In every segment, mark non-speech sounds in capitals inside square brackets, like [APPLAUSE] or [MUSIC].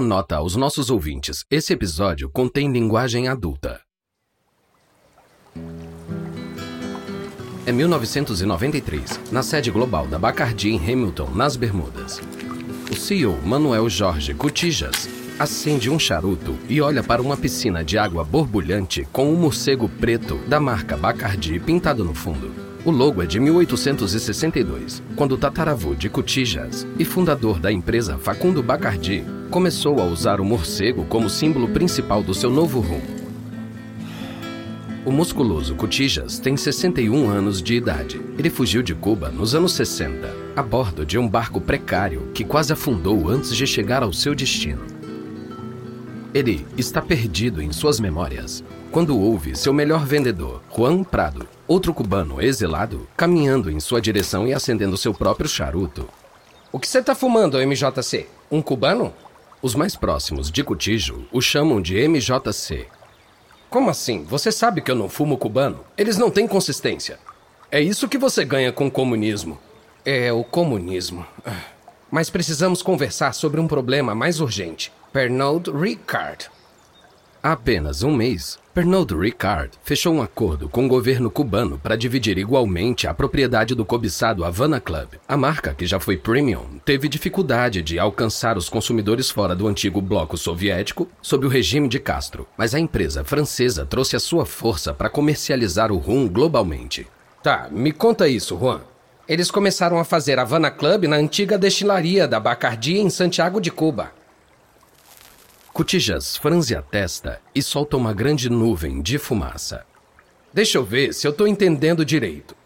Uma nota aos nossos ouvintes: esse episódio contém linguagem adulta. É 1993, na sede global da Bacardi em Hamilton, nas Bermudas. O CEO Manuel Jorge Cutijas acende um charuto e olha para uma piscina de água borbulhante com um morcego preto da marca Bacardi pintado no fundo. O logo é de 1862, quando o tataravô de Cutijas e fundador da empresa Facundo Bacardi começou a usar o morcego como símbolo principal do seu novo rumo. O musculoso Cutijas tem 61 anos de idade. Ele fugiu de Cuba nos anos 60, a bordo de um barco precário que quase afundou antes de chegar ao seu destino. Ele está perdido em suas memórias quando ouve seu melhor vendedor, Juan Prado, outro cubano exilado, caminhando em sua direção e acendendo seu próprio charuto. O que você está fumando, MJC? Um cubano? Os mais próximos de Cotijo o chamam de MJC. Como assim? Você sabe que eu não fumo cubano? Eles não têm consistência. É isso que você ganha com o comunismo. É, o comunismo. Ah. Mas precisamos conversar sobre um problema mais urgente. Pernod Ricard. Há apenas um mês, Pernod Ricard fechou um acordo com o governo cubano para dividir igualmente a propriedade do cobiçado Havana Club. A marca, que já foi premium, teve dificuldade de alcançar os consumidores fora do antigo bloco soviético sob o regime de Castro, mas a empresa francesa trouxe a sua força para comercializar o rum globalmente. Tá, me conta isso, Juan. Eles começaram a fazer Havana Club na antiga destilaria da Bacardi em Santiago de Cuba. Cotijas franze a testa e solta uma grande nuvem de fumaça. Deixa eu ver se eu tô entendendo direito.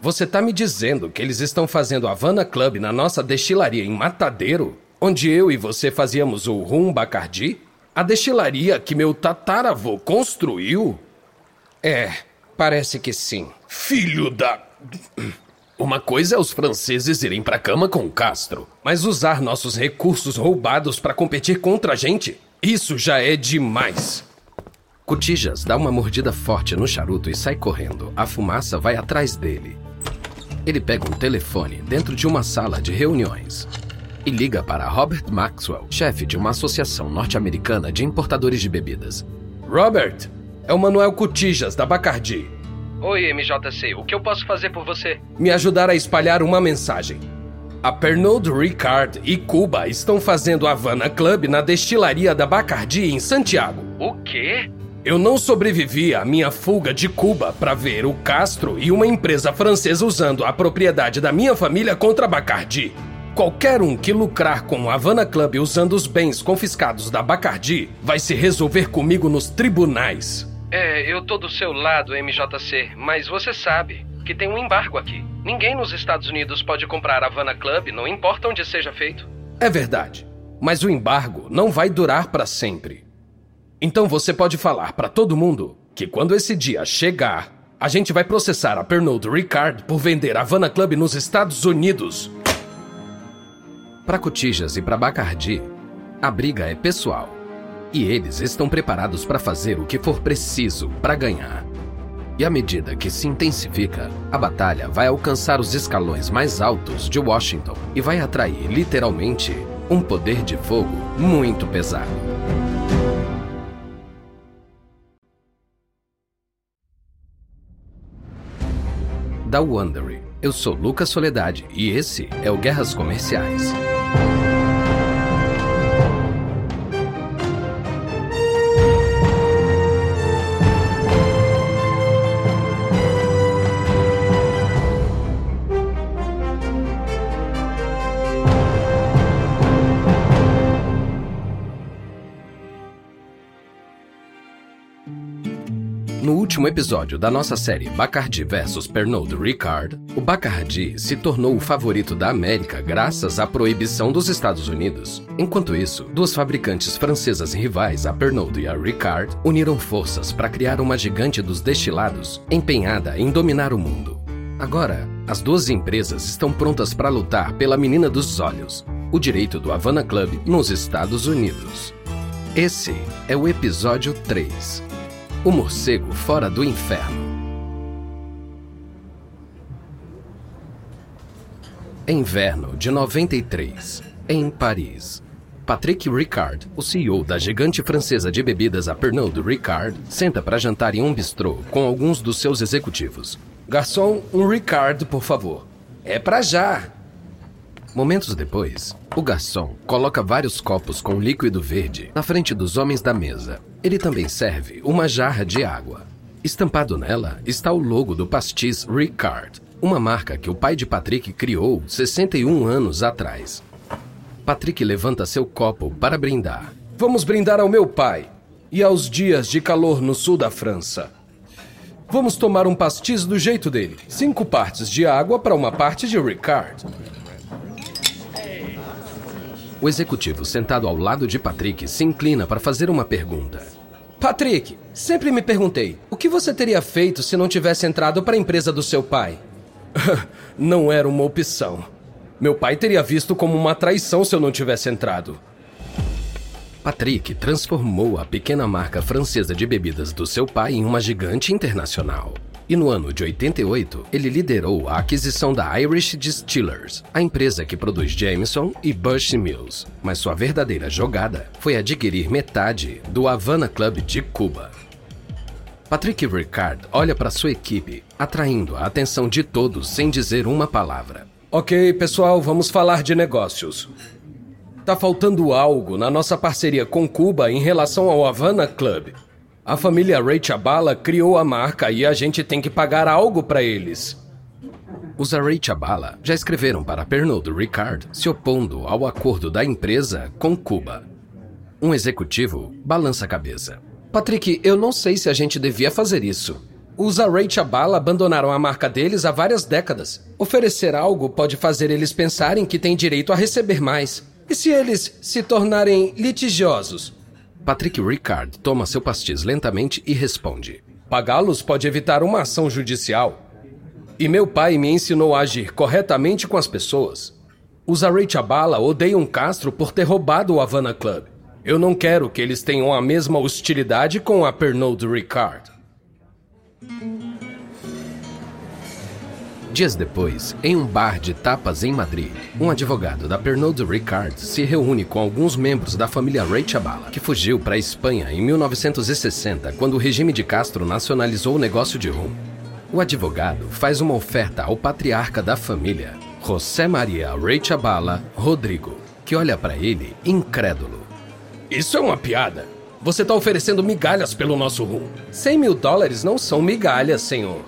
Você tá me dizendo que eles estão fazendo Havana Club na nossa destilaria em Matadeiro, onde eu e você fazíamos o rum Bacardi? A destilaria que meu tataravô construiu? É, parece que sim. Filho da. Uma coisa é os franceses irem pra cama com Castro, mas usar nossos recursos roubados para competir contra a gente, isso já é demais. Cotijas dá uma mordida forte no charuto e sai correndo. A fumaça vai atrás dele. Ele pega um telefone dentro de uma sala de reuniões e liga para Robert Maxwell, chefe de uma associação norte-americana de importadores de bebidas. Robert, é o Manuel Cotijas da Bacardi. Oi, MJC, o que eu posso fazer por você? Me ajudar a espalhar uma mensagem. A Pernod Ricard e Cuba estão fazendo Havana Club na destilaria da Bacardi em Santiago. O quê? Eu não sobrevivi à minha fuga de Cuba para ver o Castro e uma empresa francesa usando a propriedade da minha família contra a Bacardi. Qualquer um que lucrar com o Havana Club usando os bens confiscados da Bacardi vai se resolver comigo nos tribunais. É, eu tô do seu lado, MJC, mas você sabe que tem um embargo aqui. Ninguém nos Estados Unidos pode comprar Havana Club, não importa onde seja feito. É verdade, mas o embargo não vai durar para sempre. Então você pode falar para todo mundo que quando esse dia chegar, a gente vai processar a Pernod Ricard por vender Havana Club nos Estados Unidos. Para Cotijas e para Bacardi, a briga é pessoal. E eles estão preparados para fazer o que for preciso para ganhar. E à medida que se intensifica, a batalha vai alcançar os escalões mais altos de Washington e vai atrair, literalmente, um poder de fogo muito pesado. Da Wondery, eu sou Lucas Soledade e esse é o Guerras Comerciais. No último episódio da nossa série Bacardi vs Pernod Ricard, o Bacardi se tornou o favorito da América graças à proibição dos Estados Unidos. Enquanto isso, duas fabricantes francesas rivais, a Pernod e a Ricard, uniram forças para criar uma gigante dos destilados empenhada em dominar o mundo. Agora, as duas empresas estão prontas para lutar pela menina dos olhos, o direito do Havana Club nos Estados Unidos. Esse é o episódio 3 o morcego fora do inferno. Inverno de 93, em Paris. Patrick Ricard, o CEO da gigante francesa de bebidas a Pernod Ricard, senta para jantar em um bistrô com alguns dos seus executivos. Garçom, um Ricard, por favor. É para já. Momentos depois, o garçom coloca vários copos com líquido verde na frente dos homens da mesa. Ele também serve uma jarra de água. Estampado nela está o logo do pastis Ricard, uma marca que o pai de Patrick criou 61 anos atrás. Patrick levanta seu copo para brindar. Vamos brindar ao meu pai e aos dias de calor no sul da França. Vamos tomar um pastis do jeito dele. Cinco partes de água para uma parte de Ricard. O executivo sentado ao lado de Patrick se inclina para fazer uma pergunta. Patrick, sempre me perguntei, o que você teria feito se não tivesse entrado para a empresa do seu pai? [LAUGHS] não era uma opção. Meu pai teria visto como uma traição se eu não tivesse entrado. Patrick transformou a pequena marca francesa de bebidas do seu pai em uma gigante internacional. E no ano de 88, ele liderou a aquisição da Irish Distillers, a empresa que produz Jameson e Bush Mills. Mas sua verdadeira jogada foi adquirir metade do Havana Club de Cuba. Patrick Ricard olha para sua equipe, atraindo a atenção de todos sem dizer uma palavra. Ok, pessoal, vamos falar de negócios. Tá faltando algo na nossa parceria com Cuba em relação ao Havana Club. A família Ray Chabala criou a marca e a gente tem que pagar algo para eles. Os Ray Chabala já escreveram para Pernod Ricard se opondo ao acordo da empresa com Cuba. Um executivo balança a cabeça. Patrick, eu não sei se a gente devia fazer isso. Os Array Chabala abandonaram a marca deles há várias décadas. Oferecer algo pode fazer eles pensarem que têm direito a receber mais. E se eles se tornarem litigiosos? Patrick Ricard toma seu pastis lentamente e responde: Pagá-los pode evitar uma ação judicial. E meu pai me ensinou a agir corretamente com as pessoas. Os Array Chabala odeiam Castro por ter roubado o Havana Club. Eu não quero que eles tenham a mesma hostilidade com a Pernod Ricard. Dias depois, em um bar de tapas em Madrid, um advogado da Pernod Ricard se reúne com alguns membros da família Ray Chabala, que fugiu para a Espanha em 1960, quando o regime de Castro nacionalizou o negócio de rum. O advogado faz uma oferta ao patriarca da família, José Maria Ray Chabala Rodrigo, que olha para ele incrédulo. Isso é uma piada. Você está oferecendo migalhas pelo nosso rum. 100 mil dólares não são migalhas, senhor.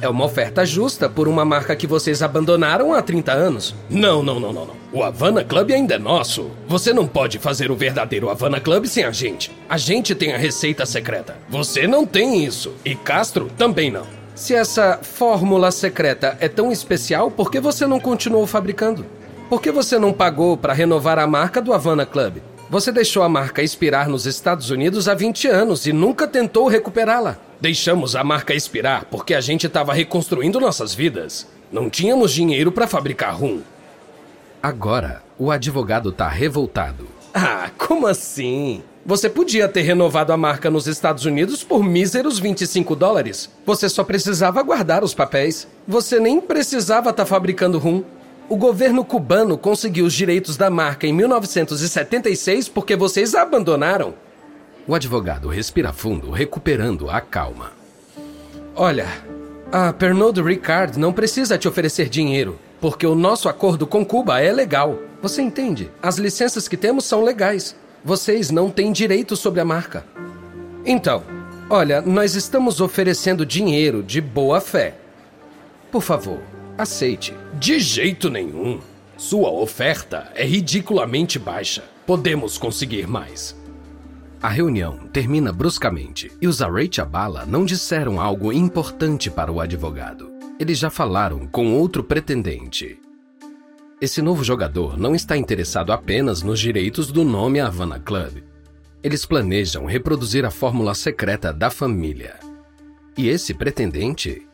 É uma oferta justa por uma marca que vocês abandonaram há 30 anos. Não, não, não, não, não. O Havana Club ainda é nosso. Você não pode fazer o verdadeiro Havana Club sem a gente. A gente tem a receita secreta. Você não tem isso. E Castro também não. Se essa fórmula secreta é tão especial, por que você não continuou fabricando? Por que você não pagou para renovar a marca do Havana Club? Você deixou a marca expirar nos Estados Unidos há 20 anos e nunca tentou recuperá-la. Deixamos a marca expirar porque a gente estava reconstruindo nossas vidas. Não tínhamos dinheiro para fabricar rum. Agora, o advogado tá revoltado. Ah, como assim? Você podia ter renovado a marca nos Estados Unidos por míseros 25 dólares. Você só precisava guardar os papéis. Você nem precisava estar tá fabricando rum. O governo cubano conseguiu os direitos da marca em 1976 porque vocês a abandonaram. O advogado respira fundo, recuperando a calma. Olha, a Pernod Ricard não precisa te oferecer dinheiro, porque o nosso acordo com Cuba é legal. Você entende? As licenças que temos são legais. Vocês não têm direito sobre a marca. Então, olha, nós estamos oferecendo dinheiro de boa fé. Por favor, aceite. De jeito nenhum. Sua oferta é ridiculamente baixa. Podemos conseguir mais. A reunião termina bruscamente e os Array Chabala não disseram algo importante para o advogado. Eles já falaram com outro pretendente. Esse novo jogador não está interessado apenas nos direitos do nome Havana Club. Eles planejam reproduzir a fórmula secreta da família. E esse pretendente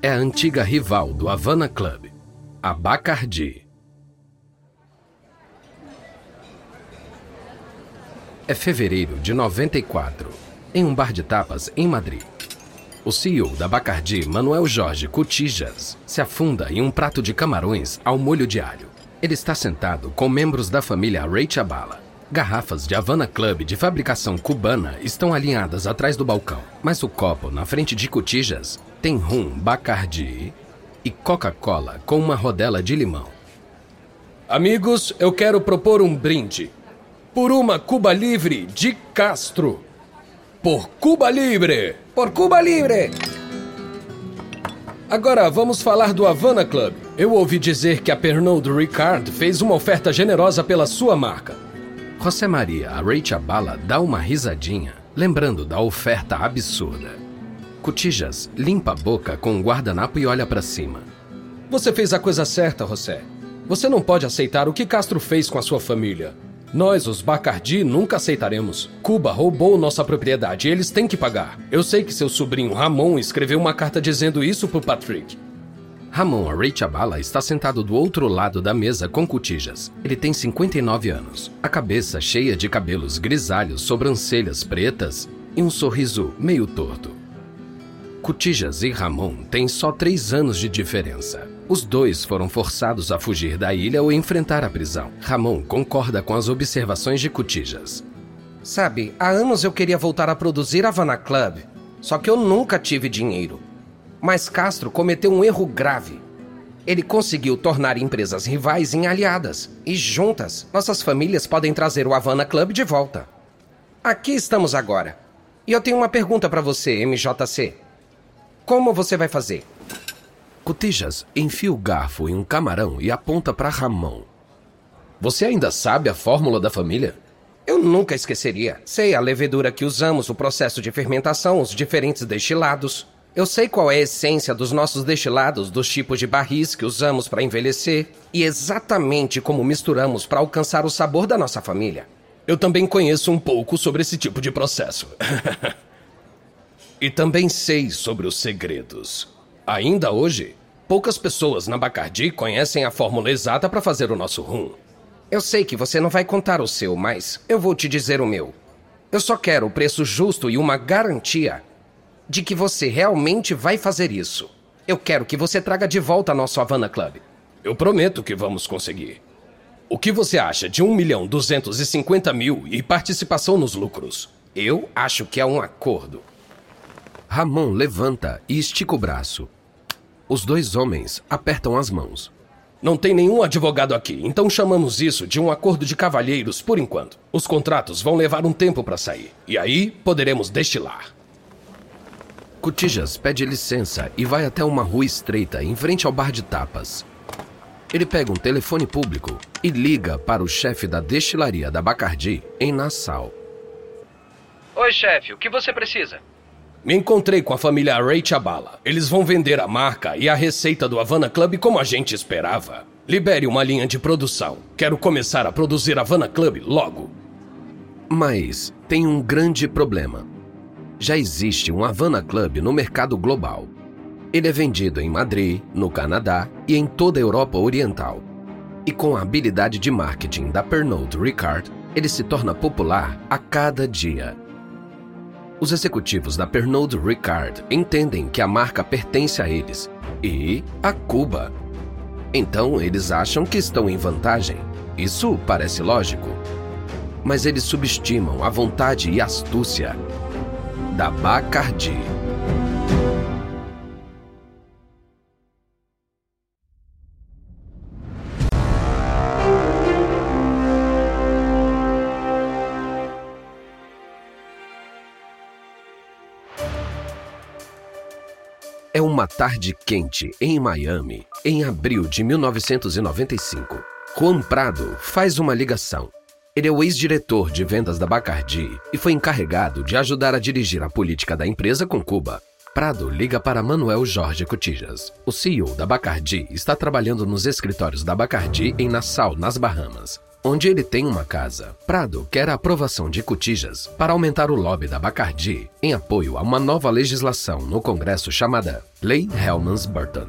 é a antiga rival do Havana Club, a Bacardi. É fevereiro de 94, em um bar de tapas em Madrid. O CEO da Bacardi, Manuel Jorge Cotijas, se afunda em um prato de camarões ao molho de alho. Ele está sentado com membros da família Ray Chabala. Garrafas de Havana Club de fabricação cubana estão alinhadas atrás do balcão, mas o copo na frente de Cotijas tem rum Bacardi e Coca-Cola com uma rodela de limão. Amigos, eu quero propor um brinde. Por uma Cuba Livre de Castro. Por Cuba Livre! Por Cuba Livre! Agora vamos falar do Havana Club. Eu ouvi dizer que a Pernod Ricard fez uma oferta generosa pela sua marca. José Maria Bala dá uma risadinha, lembrando da oferta absurda. Cotijas limpa a boca com um guardanapo e olha para cima. Você fez a coisa certa, José. Você não pode aceitar o que Castro fez com a sua família. Nós, os Bacardi, nunca aceitaremos. Cuba roubou nossa propriedade e eles têm que pagar. Eu sei que seu sobrinho Ramon escreveu uma carta dizendo isso pro Patrick. Ramon Areichabala está sentado do outro lado da mesa com cotijas. Ele tem 59 anos, a cabeça cheia de cabelos grisalhos, sobrancelhas pretas e um sorriso meio torto. Cotijas e Ramon têm só três anos de diferença. Os dois foram forçados a fugir da ilha ou enfrentar a prisão. Ramon concorda com as observações de Cotijas. Sabe, há anos eu queria voltar a produzir Havana Club, só que eu nunca tive dinheiro. Mas Castro cometeu um erro grave. Ele conseguiu tornar empresas rivais em aliadas, e juntas, nossas famílias podem trazer o Havana Club de volta. Aqui estamos agora. E eu tenho uma pergunta para você, MJC. Como você vai fazer? Cotijas enfia o garfo em um camarão e aponta para Ramon. Você ainda sabe a fórmula da família? Eu nunca esqueceria. Sei a levedura que usamos, o processo de fermentação, os diferentes destilados. Eu sei qual é a essência dos nossos destilados, dos tipos de barris que usamos para envelhecer e exatamente como misturamos para alcançar o sabor da nossa família. Eu também conheço um pouco sobre esse tipo de processo. [LAUGHS] E também sei sobre os segredos. Ainda hoje, poucas pessoas na Bacardi conhecem a fórmula exata para fazer o nosso rum. Eu sei que você não vai contar o seu, mas eu vou te dizer o meu. Eu só quero o preço justo e uma garantia de que você realmente vai fazer isso. Eu quero que você traga de volta nosso Havana Club. Eu prometo que vamos conseguir. O que você acha de 1 milhão 250 mil e participação nos lucros? Eu acho que é um acordo. Ramon levanta e estica o braço. Os dois homens apertam as mãos. Não tem nenhum advogado aqui, então chamamos isso de um acordo de cavalheiros por enquanto. Os contratos vão levar um tempo para sair. E aí poderemos destilar. Cotijas pede licença e vai até uma rua estreita em frente ao bar de tapas. Ele pega um telefone público e liga para o chefe da destilaria da Bacardi em Nassau. Oi, chefe, o que você precisa? Me encontrei com a família Ray Chabala. Eles vão vender a marca e a receita do Havana Club como a gente esperava. Libere uma linha de produção. Quero começar a produzir Havana Club logo. Mas tem um grande problema. Já existe um Havana Club no mercado global. Ele é vendido em Madrid, no Canadá e em toda a Europa Oriental. E com a habilidade de marketing da Pernod Ricard, ele se torna popular a cada dia. Os executivos da Pernod Ricard entendem que a marca pertence a eles e a Cuba. Então eles acham que estão em vantagem. Isso parece lógico. Mas eles subestimam a vontade e astúcia da Bacardi. Uma tarde quente em Miami, em abril de 1995. Juan Prado faz uma ligação. Ele é o ex-diretor de vendas da Bacardi e foi encarregado de ajudar a dirigir a política da empresa com Cuba. Prado liga para Manuel Jorge Cotijas. O CEO da Bacardi está trabalhando nos escritórios da Bacardi em Nassau, nas Bahamas onde ele tem uma casa. Prado quer a aprovação de Cotijas para aumentar o lobby da Bacardi em apoio a uma nova legislação no Congresso chamada Lei Helmans-Burton.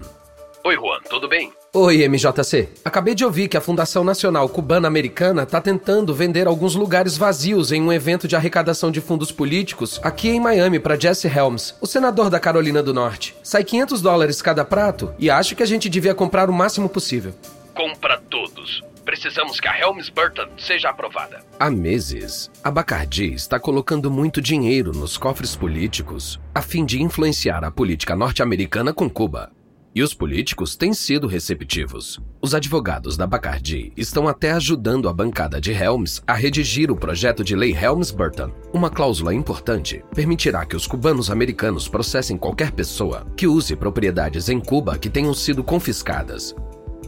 Oi, Juan, tudo bem? Oi, MJC. Acabei de ouvir que a Fundação Nacional Cubana-Americana está tentando vender alguns lugares vazios em um evento de arrecadação de fundos políticos aqui em Miami para Jesse Helms, o senador da Carolina do Norte. Sai 500 dólares cada prato e acho que a gente devia comprar o máximo possível. Compra todos precisamos que a Helms-Burton seja aprovada. Há meses, a Bacardi está colocando muito dinheiro nos cofres políticos a fim de influenciar a política norte-americana com Cuba. E os políticos têm sido receptivos. Os advogados da Bacardi estão até ajudando a bancada de Helms a redigir o projeto de lei Helms-Burton. Uma cláusula importante permitirá que os cubanos americanos processem qualquer pessoa que use propriedades em Cuba que tenham sido confiscadas.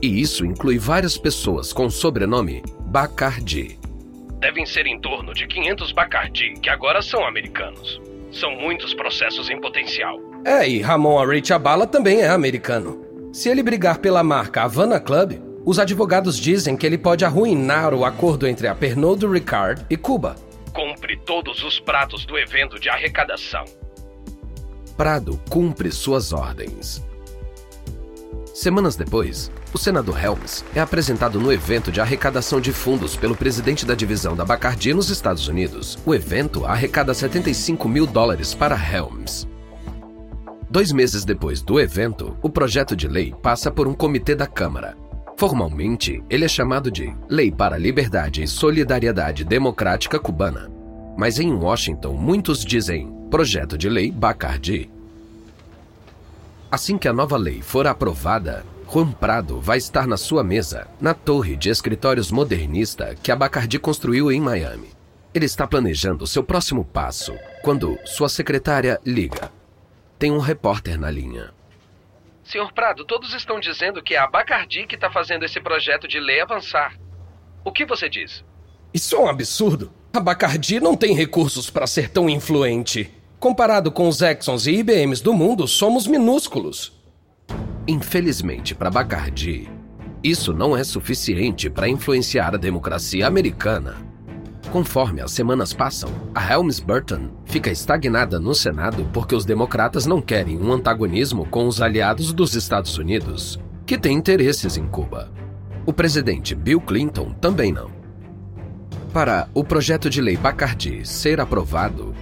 E isso inclui várias pessoas com o sobrenome Bacardi. Devem ser em torno de 500 Bacardi que agora são americanos. São muitos processos em potencial. É, e Ramon Arrechabala também é americano. Se ele brigar pela marca Havana Club, os advogados dizem que ele pode arruinar o acordo entre a Pernod Ricard e Cuba. Cumpre todos os pratos do evento de arrecadação. Prado cumpre suas ordens. Semanas depois, o senador Helms é apresentado no evento de arrecadação de fundos pelo presidente da divisão da Bacardi nos Estados Unidos. O evento arrecada 75 mil dólares para Helms. Dois meses depois do evento, o projeto de lei passa por um comitê da Câmara. Formalmente, ele é chamado de Lei para a Liberdade e Solidariedade Democrática Cubana. Mas em Washington, muitos dizem Projeto de Lei Bacardi. Assim que a nova lei for aprovada, Juan Prado vai estar na sua mesa, na torre de escritórios modernista que a Bacardi construiu em Miami. Ele está planejando seu próximo passo quando sua secretária liga. Tem um repórter na linha. Senhor Prado, todos estão dizendo que é a Bacardi que está fazendo esse projeto de lei avançar. O que você diz? Isso é um absurdo. A Bacardi não tem recursos para ser tão influente. Comparado com os Exxons e IBMs do mundo, somos minúsculos. Infelizmente para Bacardi, isso não é suficiente para influenciar a democracia americana. Conforme as semanas passam, a Helms-Burton fica estagnada no Senado porque os democratas não querem um antagonismo com os aliados dos Estados Unidos, que têm interesses em Cuba. O presidente Bill Clinton também não. Para o projeto de lei Bacardi ser aprovado,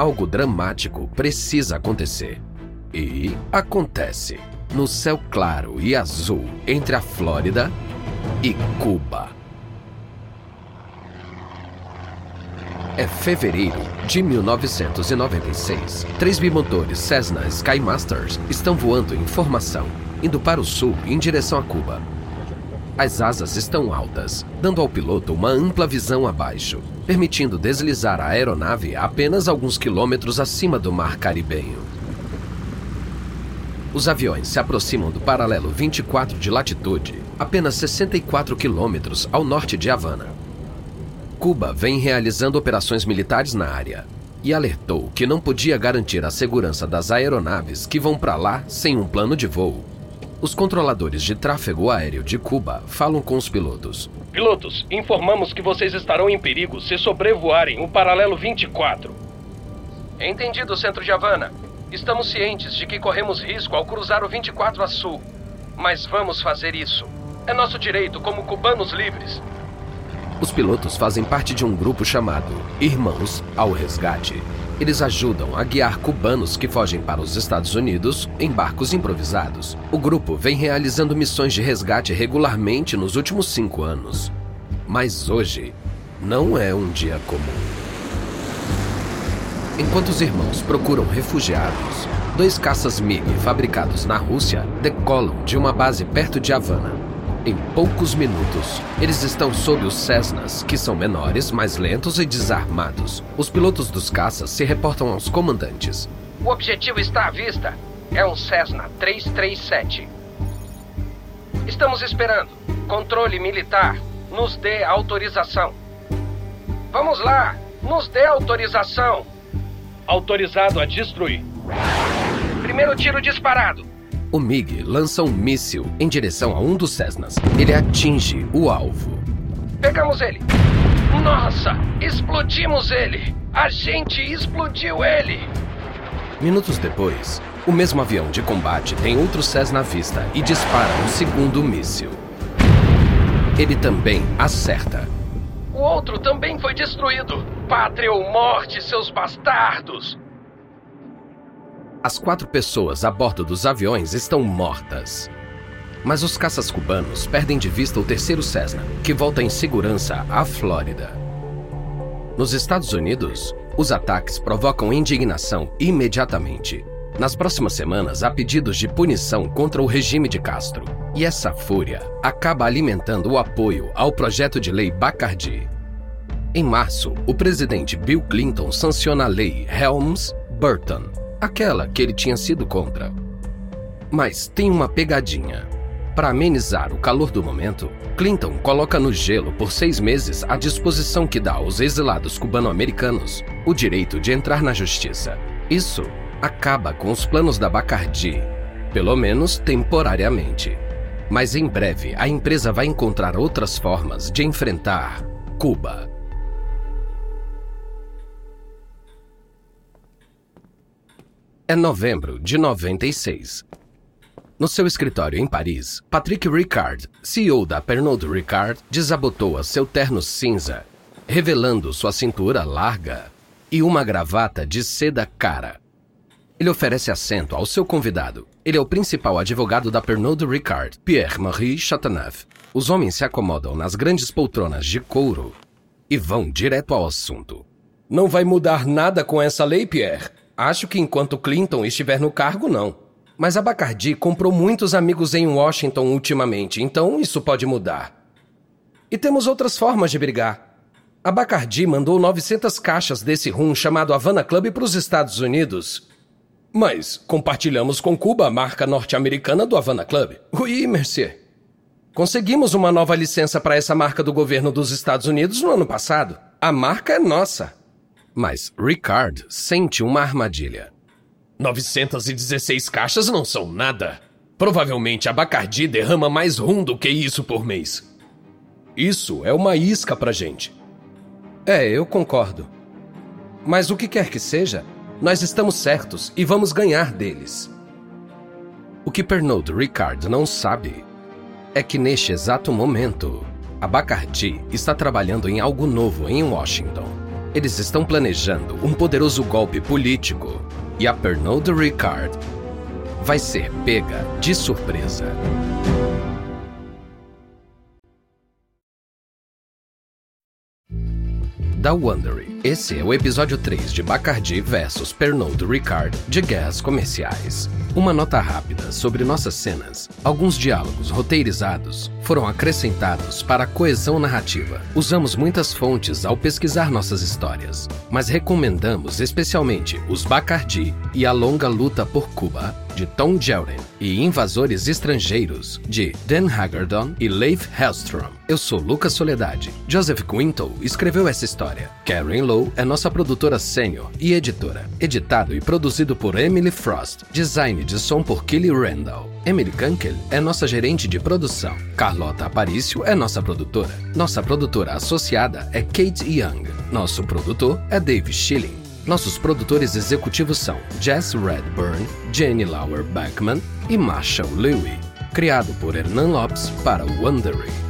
algo dramático precisa acontecer. E acontece no céu claro e azul entre a Flórida e Cuba. É fevereiro de 1996. Três bimotores Cessna Skymasters estão voando em formação, indo para o sul em direção a Cuba. As asas estão altas, dando ao piloto uma ampla visão abaixo, permitindo deslizar a aeronave apenas alguns quilômetros acima do mar caribenho. Os aviões se aproximam do paralelo 24 de latitude, apenas 64 quilômetros ao norte de Havana. Cuba vem realizando operações militares na área e alertou que não podia garantir a segurança das aeronaves que vão para lá sem um plano de voo. Os controladores de tráfego aéreo de Cuba falam com os pilotos. Pilotos, informamos que vocês estarão em perigo se sobrevoarem o paralelo 24. Entendido, centro de Havana. Estamos cientes de que corremos risco ao cruzar o 24 a sul. Mas vamos fazer isso. É nosso direito como cubanos livres. Os pilotos fazem parte de um grupo chamado Irmãos ao Resgate. Eles ajudam a guiar cubanos que fogem para os Estados Unidos em barcos improvisados. O grupo vem realizando missões de resgate regularmente nos últimos cinco anos. Mas hoje não é um dia comum. Enquanto os irmãos procuram refugiados, dois caças MiG fabricados na Rússia decolam de uma base perto de Havana. Em poucos minutos, eles estão sob os Cessnas, que são menores, mais lentos e desarmados. Os pilotos dos caças se reportam aos comandantes. O objetivo está à vista. É um Cessna 337. Estamos esperando. Controle militar. Nos dê autorização. Vamos lá. Nos dê autorização. Autorizado a destruir. Primeiro tiro disparado. O MiG lança um míssil em direção a um dos Cessnas. Ele atinge o alvo. Pegamos ele! Nossa! Explodimos ele! A gente explodiu ele! Minutos depois, o mesmo avião de combate tem outro Cessna à vista e dispara um segundo míssil. Ele também acerta. O outro também foi destruído! Pátria ou morte, seus bastardos! As quatro pessoas a bordo dos aviões estão mortas. Mas os caças cubanos perdem de vista o terceiro Cessna, que volta em segurança à Flórida. Nos Estados Unidos, os ataques provocam indignação imediatamente. Nas próximas semanas, há pedidos de punição contra o regime de Castro. E essa fúria acaba alimentando o apoio ao projeto de lei Bacardi. Em março, o presidente Bill Clinton sanciona a lei Helms-Burton, aquela que ele tinha sido contra. Mas tem uma pegadinha. Para amenizar o calor do momento, Clinton coloca no gelo por seis meses a disposição que dá aos exilados cubano-americanos o direito de entrar na justiça. Isso acaba com os planos da Bacardi, pelo menos temporariamente. Mas em breve a empresa vai encontrar outras formas de enfrentar Cuba. É novembro de 96. No seu escritório em Paris, Patrick Ricard, CEO da Pernod Ricard, desabotoa seu terno cinza, revelando sua cintura larga e uma gravata de seda cara. Ele oferece assento ao seu convidado. Ele é o principal advogado da Pernod Ricard, Pierre-Marie Chateauneuf. Os homens se acomodam nas grandes poltronas de couro e vão direto ao assunto. Não vai mudar nada com essa lei, Pierre? Acho que enquanto Clinton estiver no cargo, não. Mas a Bacardi comprou muitos amigos em Washington ultimamente, então isso pode mudar. E temos outras formas de brigar. A Bacardi mandou 900 caixas desse rum chamado Havana Club para os Estados Unidos. Mas compartilhamos com Cuba a marca norte-americana do Havana Club. Oui, monsieur. Conseguimos uma nova licença para essa marca do governo dos Estados Unidos no ano passado. A marca é nossa. Mas Ricard sente uma armadilha. 916 caixas não são nada. Provavelmente a Bacardi derrama mais rum do que isso por mês. Isso é uma isca pra gente. É, eu concordo. Mas o que quer que seja, nós estamos certos e vamos ganhar deles. O que Pernod Ricard não sabe é que neste exato momento, a Bacardi está trabalhando em algo novo em Washington. Eles estão planejando um poderoso golpe político e a Pernod Ricard vai ser pega de surpresa. Da Wondery. Esse é o episódio 3 de Bacardi vs Pernod Ricard de Guerras Comerciais. Uma nota rápida sobre nossas cenas. Alguns diálogos roteirizados foram acrescentados para a coesão narrativa. Usamos muitas fontes ao pesquisar nossas histórias, mas recomendamos especialmente os Bacardi e a longa luta por Cuba, de Tom Jelden, e Invasores Estrangeiros, de Dan Hagerdon e Leif Hellstrom. Eu sou Lucas Soledade. Joseph Quinto escreveu essa história. Karen Lowe é nossa produtora sênior e editora. Editado e produzido por Emily Frost. Design de som por Kelly Randall. Emily Kunkel é nossa gerente de produção. Carlota Aparício é nossa produtora. Nossa produtora associada é Kate Young. Nosso produtor é Dave Schilling. Nossos produtores executivos são Jess Redburn, Jenny Lauer Beckman e Marshall Louie. Criado por Hernan Lopes para Wondery.